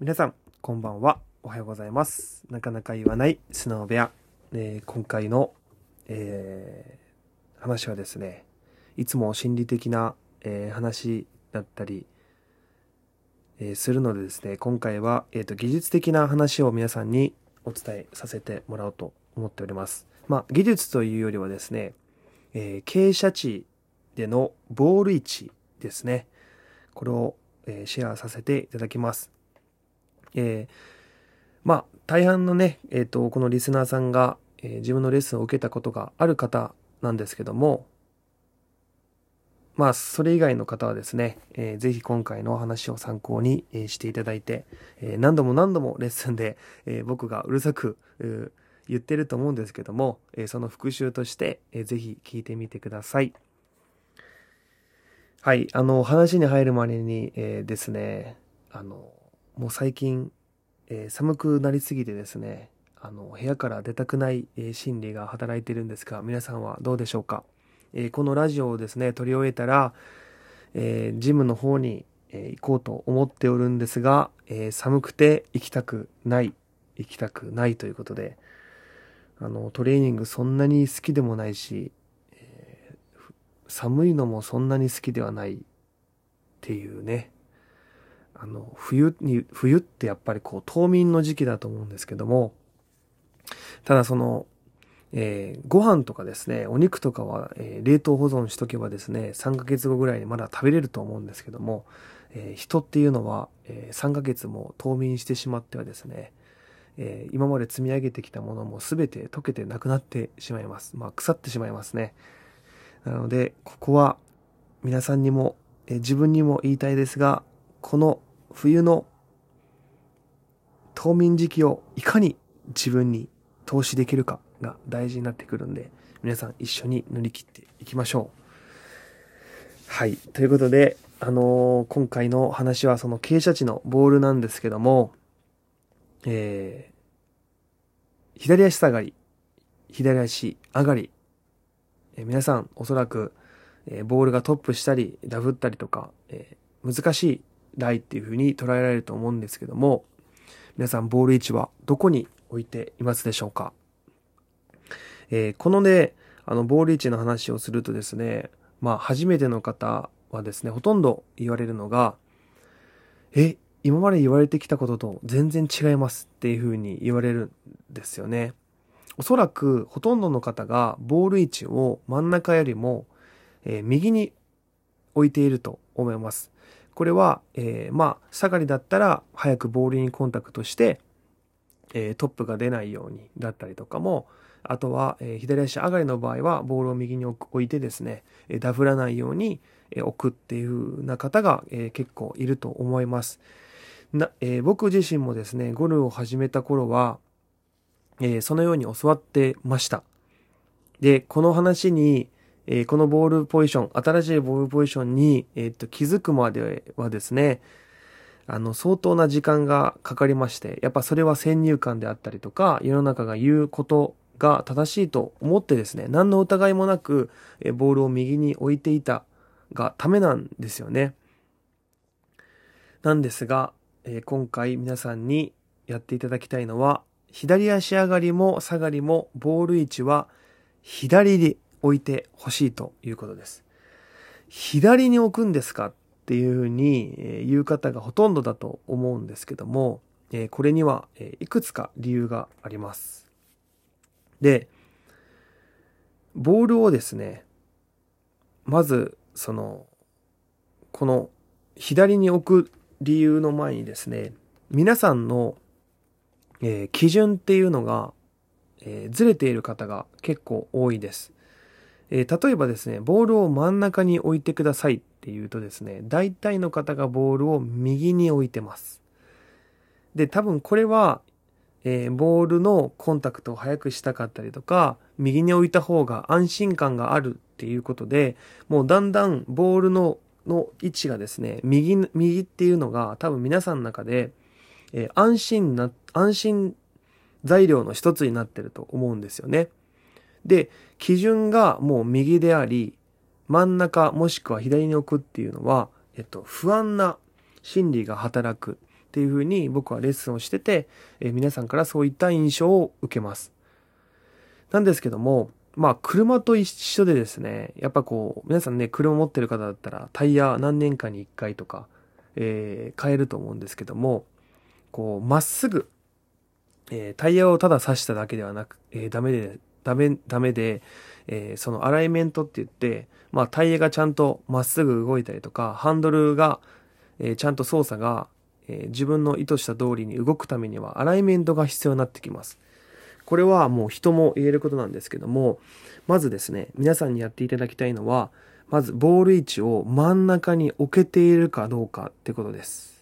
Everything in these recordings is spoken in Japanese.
皆さん、こんばんは。おはようございます。なかなか言わない素直部屋。えー今回の、えー話はですね、いつも心理的な、えー話だったり、えするのでですね、今回は、えーと技術的な話を皆さんにお伝えさせてもらおうと思っております。まあ、技術というよりはですね、え傾斜地でのボール位置ですね。これを、えシェアさせていただきます。えーまあ、大半のね、えっ、と、このリスナーさんが、えー自分のレッスンを受けたことがある方なんですけども、まあ、それ以外の方はですね、えーぜひ今回のお話を参考に、えーしていただいて、えー何度も何度もレッスンで、えー僕がうるさく、言ってると思うんですけども、えーその復習として、えーぜひ聞いてみてください。はい、あの、話に入る前に、えーですね、あの、もう最近、えー寒くなりすぎてですね、あの、部屋から出たくない、えー心理が働いてるんですが、皆さんはどうでしょうか、えーこのラジオをですね、取り終えたら、えジムの方に、え行こうと思っておるんですが、え寒くて行きたくない、行きたくないということで、あの、トレーニングそんなに好きでもないし、え寒いのもそんなに好きではないっていうね、あの、冬に、冬ってやっぱりこう、冬眠の時期だと思うんですけども、ただその、えーご飯とかですね、お肉とかは、えー冷凍保存しとけばですね、3ヶ月後ぐらいにまだ食べれると思うんですけども、えー人っていうのは、え3ヶ月も冬眠してしまってはですね、え今まで積み上げてきたものも全て溶けてなくなってしまいます。まあ、腐ってしまいますね。なので、ここは皆さんにも、え自分にも言いたいですが、この冬の冬眠時期をいかに自分に投資できるかが大事になってくるんで、皆さん一緒に乗り切っていきましょう。はい。ということで、あのー今回の話はその傾斜地のボールなんですけども、えー、左足下がり、左足上がり、えー皆さんおそらく、えーボールがトップしたり、ダフったりとか、えー難しいライっていう風に捉えられると思うんですけども、皆さんボール位置はどこに置いていますでしょうか？えーこのね、あの、ボール位置の話をするとですね、まあ、初めての方はですね、ほとんど言われるのが、え、今まで言われてきたことと全然違いますっていう風に言われるんですよね。おそらくほとんどの方がボール位置を真ん中よりも、えー右に置いていると思います。これは、えーまあ、下がりだったら早くボールにコンタクトして、えートップが出ないようにだったりとかも、あとは、えー左足上がりの場合はボールを右に置いてですね、えダフらないように、え置くっていう風な方が、え結構いると思います。な、え僕自身もですね、ゴルフを始めた頃は、えそのように教わってました。で、この話に、えーこのボールポジション、新しいボールポジションに、えーっと気づくまではですね、あの、相当な時間がかかりまして、やっぱそれは先入観であったりとか、世の中が言うことが正しいと思ってですね、何の疑いもなく、えボールを右に置いていたがためなんですよね。なんですが、えー今回皆さんにやっていただきたいのは、左足上がりも下がりもボール位置は左に置いてほしいということです。左に置くんですかっていうふうに言う方がほとんどだと思うんですけども、これにはいくつか理由があります。で、ボールをですね、まず、その、この左に置く理由の前にですね、皆さんの、え基準っていうのが、えずれている方が結構多いです。えー例えばですね、ボールを真ん中に置いてくださいっていうとですね、大体の方がボールを右に置いてます。で、多分これは、えーボールのコンタクトを早くしたかったりとか、右に置いた方が安心感があるっていうことで、もうだんだんボールのの位置がですね、右、右っていうのが多分皆さんの中で、えー安心な、安心材料の一つになってると思うんですよね。で、基準がもう右であり、真ん中もしくは左に置くっていうのは、えっと、不安な心理が働く。っていうふうに僕はレッスンをしてて、えー、皆さんからそういった印象を受けます。なんですけども、まあ、車と一緒でですね、やっぱこう、皆さんね、車持ってる方だったら、タイヤ何年かに1回とか、えー、変えると思うんですけども、こう、まっすぐ、えー、タイヤをただ刺しただけではなく、えー、ダメで、ダメ、ダメで、えー、そのアライメントって言って、まあ、タイヤがちゃんとまっすぐ動いたりとか、ハンドルが、えー、ちゃんと操作が、えー、自分の意図した通りに動くためにはアライメントが必要になってきます。これはもう人も言えることなんですけども、まずですね、皆さんにやっていただきたいのは、まずボール位置を真ん中に置けているかどうかってことです。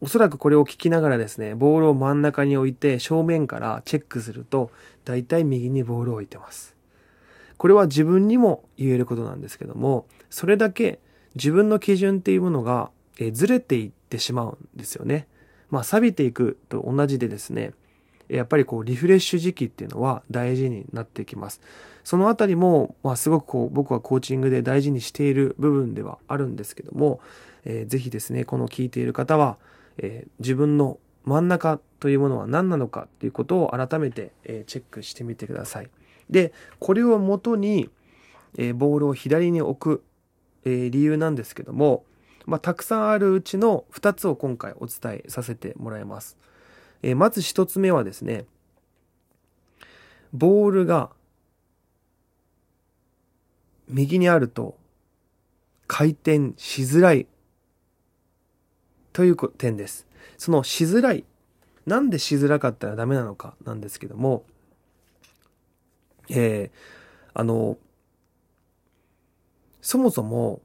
おそらくこれを聞きながらですね、ボールを真ん中に置いて正面からチェックすると、だいたい右にボールを置いてます。これは自分にも言えることなんですけども、それだけ自分の基準っていうものがずれていってしまうんですよね。まあ、錆びていくと同じでですね、やっぱりこうリフレッシュ時期っていうのは大事になってきます。そのあたりも、まあ、すごくこう僕はコーチングで大事にしている部分ではあるんですけども、えー、ぜひですね、この聞いている方は、えー、自分の真ん中というものは何なのかっていうことを改めて、えー、チェックしてみてください。で、これをもとに、えー、ボールを左に置く、えー、理由なんですけども、まあ、たくさんあるうちの2つを今回お伝えさせてもらいます。え、まず1つ目はですね、ボールが右にあると回転しづらいという点です。そのしづらい。なんでしづらかったらダメなのかなんですけども、えー、あの、そもそも、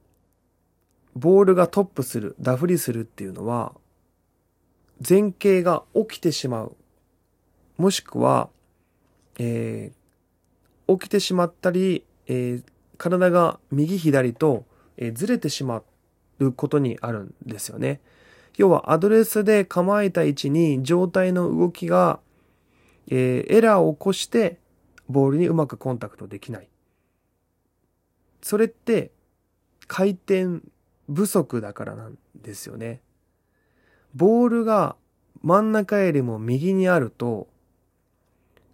ボールがトップする、ダフリするっていうのは、前傾が起きてしまう。もしくは、えー、起きてしまったり、えー、体が右左と、えー、ずれてしまうことにあるんですよね。要はアドレスで構えた位置に状態の動きが、えー、エラーを起こしてボールにうまくコンタクトできない。それって回転不足だからなんですよね。ボールが真ん中よりも右にあると、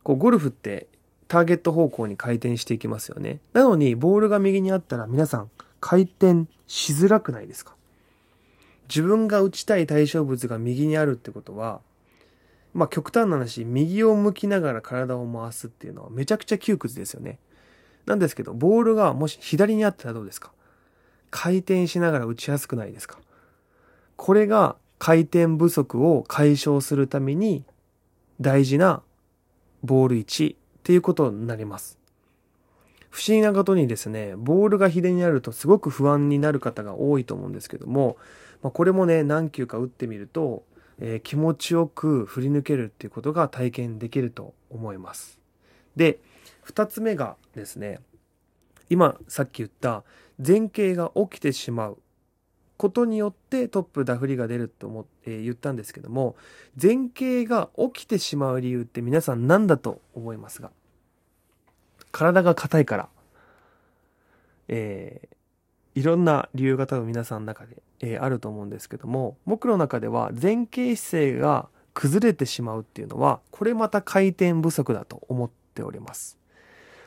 こうゴルフってターゲット方向に回転していきますよね。なのにボールが右にあったら皆さん回転しづらくないですか？自分が打ちたい対象物が右にあるってことは、まあ極端な話、右を向きながら体を回すっていうのはめちゃくちゃ窮屈ですよね。なんですけど、ボールがもし左にあったらどうですか？回転しながら打ちやすくないですか？これが回転不足を解消するために大事なボール位置っていうことになります。不思議なことにですね、ボールが左にあるとすごく不安になる方が多いと思うんですけども、まあ、これもね、何球か打ってみると、えー、気持ちよく振り抜けるっていうことが体験できると思います。で、二つ目がですね、今さっき言った前傾が起きてしまうことによってトップダフリが出ると思って、言ったんですけども、前傾が起きてしまう理由って皆さん何だと思いますが、体が硬いから、えー、いろんな理由が多分皆さんの中でえー、あると思うんですけども僕の中では前傾姿勢が崩れてしまうっていうのはこれまた回転不足だと思っております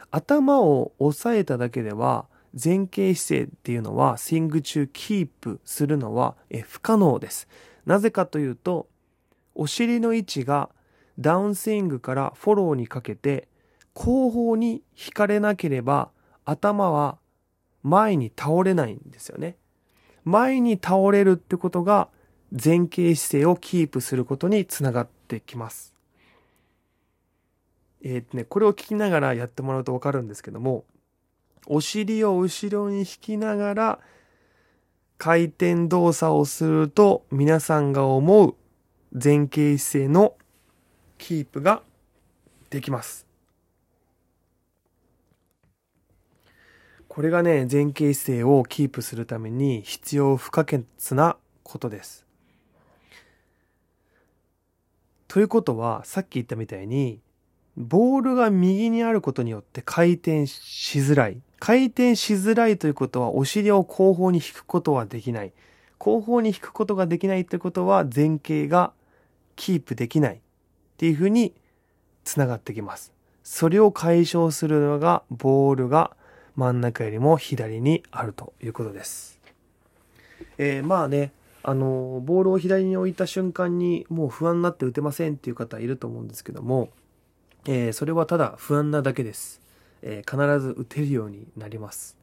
頭を押さえただけでは前傾姿勢っていうのはスイング中キープするのは不可能ですなぜかというとお尻の位置がダウンスイングからフォローにかけて後方に引かれなければ頭は前に倒れないんですよね。前に倒れるってことが前傾姿勢をキープすることにつながってきます。えー、っとね、これを聞きながらやってもらうとわかるんですけども、お尻を後ろに引きながら回転動作をすると皆さんが思う前傾姿勢のキープができます。これがね、前傾姿勢をキープするために必要不可欠なことです。ということは、さっき言ったみたいに、ボールが右にあることによって回転しづらい。回転しづらいということは、お尻を後方に引くことはできない。後方に引くことができないってことは前傾がキープできないっていうふうにつながってきます。それを解消するのがボールが真ん中よりも左にあるということです。えー、まあね、あの、ボールを左に置いた瞬間にもう不安になって打てませんっていう方いると思うんですけども、えー、それはただ不安なだけです。えー、必ず打てるようになります。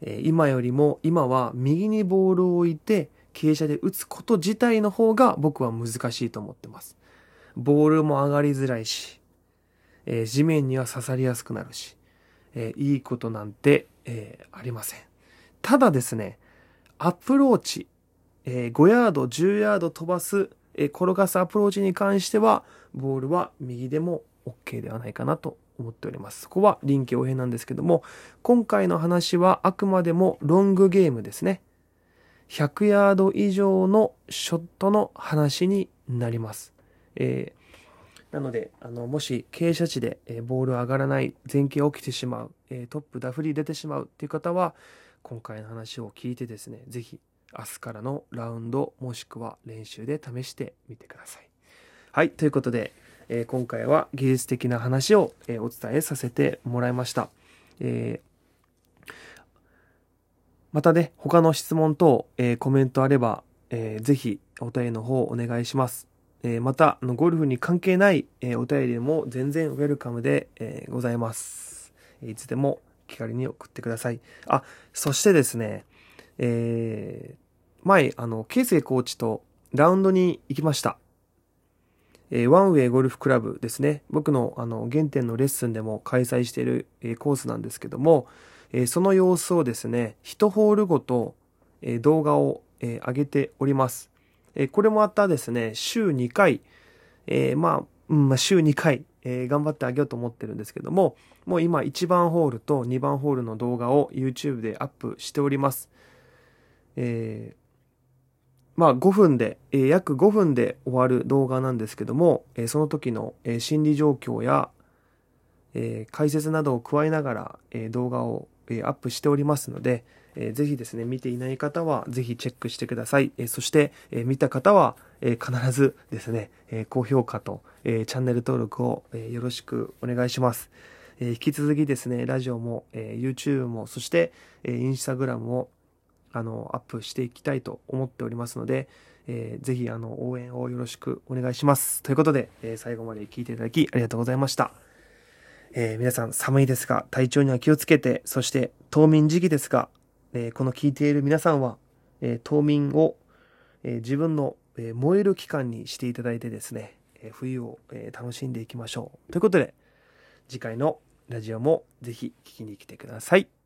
え今よりも今は右にボールを置いて傾斜で打つこと自体の方が僕は難しいと思ってます。ボールも上がりづらいし、え地面には刺さりやすくなるし、えいいことなんて、えありません。ただですね、アプローチ、え5ヤード、10ヤード飛ばす、え転がすアプローチに関しては、ボールは右でも OK ではないかなと思っております。そこは臨機応変なんですけども、今回の話はあくまでもロングゲームですね。100ヤード以上のショットの話になります。え、なので、あの、もし傾斜地で、え、ボール上がらない、前傾起きてしまう、え、トップダフリ出てしまうっていう方は、今回の話を聞いてですね、ぜひ明日からのラウンドもしくは練習で試してみてください。はい、ということで、えー、今回は技術的な話を、えー、お伝えさせてもらいました。えー、またね、他の質問等、えコメントあれば、えー、ぜひお便りの方お願いします。えまた、のゴルフに関係ない、えお便りも全然ウェルカムで、えございます。いつでも気軽に送ってください。あ、そしてですね、えー前、あの、ケイセイコーチとラウンドに行きました。えー、ワンウェイゴルフクラブですね。僕のあの原点のレッスンでも開催している、えー、コースなんですけども、えー、その様子をですね、1ホールごと、えー、動画を、えー、上げております。えー、これもまたですね、週2回、えー、まあ、うん、まあ、週2回、えー、頑張ってあげようと思ってるんですけども、もう今1番ホールと2番ホールの動画を YouTube でアップしております。えーまあ5分で、え、約5分で終わる動画なんですけども、え、その時の、え、心理状況や、え解説などを加えながら、え動画を、えアップしておりますので、えー、ぜひですね、見ていない方はぜひチェックしてください。えそして、え見た方は、え必ずですね、え高評価と、えチャンネル登録を、えよろしくお願いします。え引き続きですね、ラジオも、え YouTube も、そして、え Instagram も、あの、アップしていきたいと思っておりますので、えー、ぜひ、あの、応援をよろしくお願いします。ということで、え、最後まで聞いていただきありがとうございました。えー、皆さん寒いですが、体調には気をつけて、そして冬眠時期ですが、えー、この聞いている皆さんは、えー、冬眠を、え自分の、え燃える期間にしていただいてですね、え冬を、え楽しんでいきましょう。ということで、次回のラジオもぜひ聞きに来てください。